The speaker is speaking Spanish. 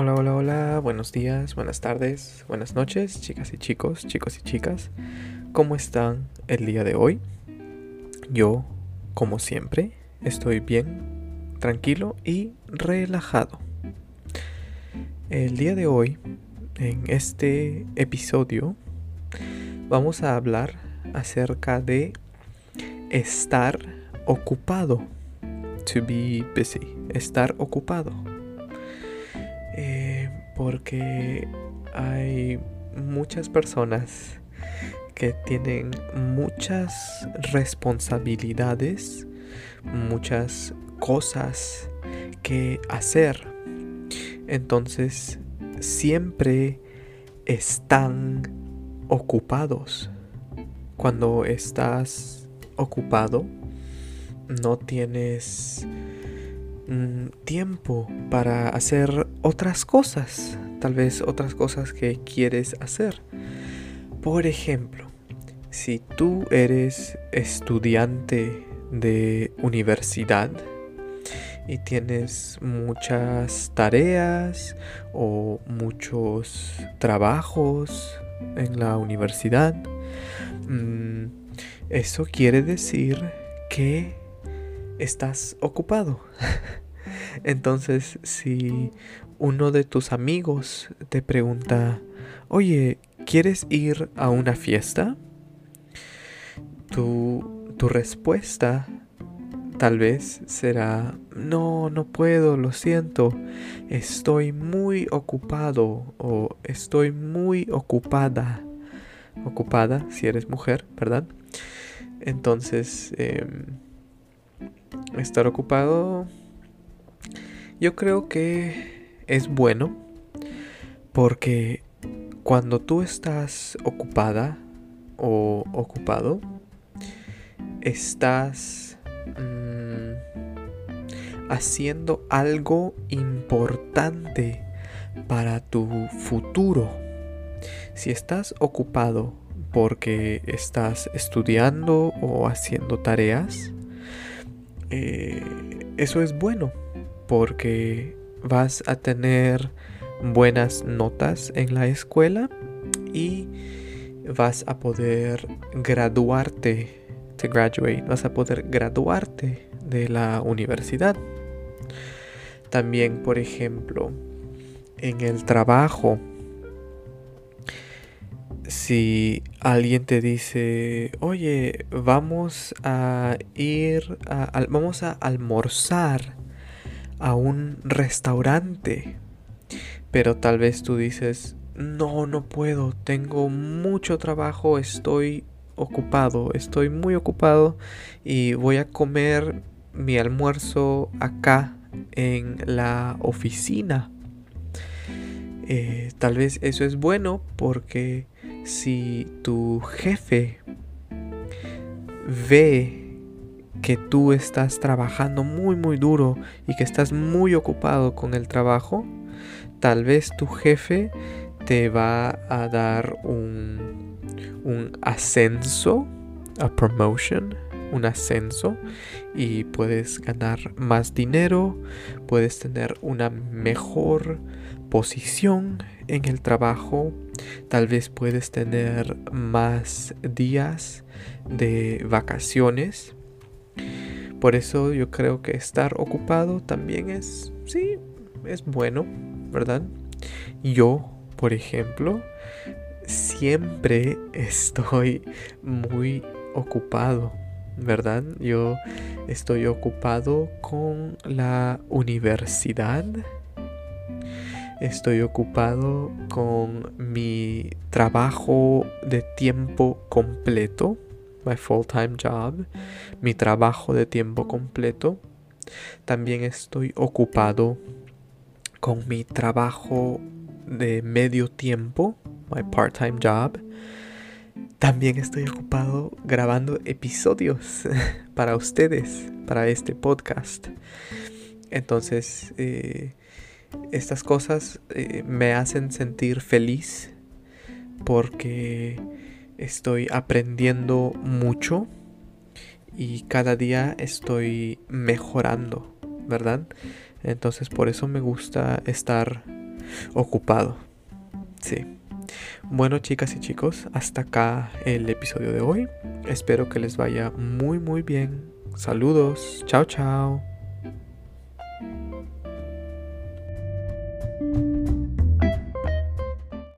Hola, hola, hola, buenos días, buenas tardes, buenas noches, chicas y chicos, chicos y chicas. ¿Cómo están el día de hoy? Yo, como siempre, estoy bien, tranquilo y relajado. El día de hoy, en este episodio, vamos a hablar acerca de estar ocupado. To be busy, estar ocupado porque hay muchas personas que tienen muchas responsabilidades, muchas cosas que hacer. Entonces siempre están ocupados. Cuando estás ocupado, no tienes Mm, tiempo para hacer otras cosas, tal vez otras cosas que quieres hacer. Por ejemplo, si tú eres estudiante de universidad y tienes muchas tareas o muchos trabajos en la universidad, mm, eso quiere decir que estás ocupado. Entonces, si uno de tus amigos te pregunta, oye, ¿quieres ir a una fiesta? Tu, tu respuesta tal vez será, no, no puedo, lo siento, estoy muy ocupado o estoy muy ocupada. Ocupada, si eres mujer, ¿verdad? Entonces, em, estar ocupado yo creo que es bueno porque cuando tú estás ocupada o ocupado, estás mm, haciendo algo importante para tu futuro. Si estás ocupado porque estás estudiando o haciendo tareas, eh, eso es bueno porque vas a tener buenas notas en la escuela y vas a poder graduarte, graduate, vas a poder graduarte de la universidad. También, por ejemplo, en el trabajo, si alguien te dice, oye, vamos a ir, a, vamos a almorzar a un restaurante, pero tal vez tú dices, no, no puedo, tengo mucho trabajo, estoy ocupado, estoy muy ocupado y voy a comer mi almuerzo acá en la oficina. Eh, tal vez eso es bueno porque si tu jefe ve que tú estás trabajando muy muy duro y que estás muy ocupado con el trabajo, tal vez tu jefe te va a dar un, un ascenso, a promotion, un ascenso y puedes ganar más dinero, puedes tener una mejor posición en el trabajo, tal vez puedes tener más días de vacaciones. Por eso yo creo que estar ocupado también es, sí, es bueno, ¿verdad? Yo, por ejemplo, siempre estoy muy ocupado, ¿verdad? Yo estoy ocupado con la universidad Estoy ocupado con mi trabajo de tiempo completo, my full-time job, mi trabajo de tiempo completo. También estoy ocupado con mi trabajo de medio tiempo, my part-time job. También estoy ocupado grabando episodios para ustedes, para este podcast. Entonces, eh, estas cosas eh, me hacen sentir feliz porque estoy aprendiendo mucho y cada día estoy mejorando, ¿verdad? Entonces por eso me gusta estar ocupado. Sí. Bueno, chicas y chicos, hasta acá el episodio de hoy. Espero que les vaya muy muy bien. Saludos. Chao, chao.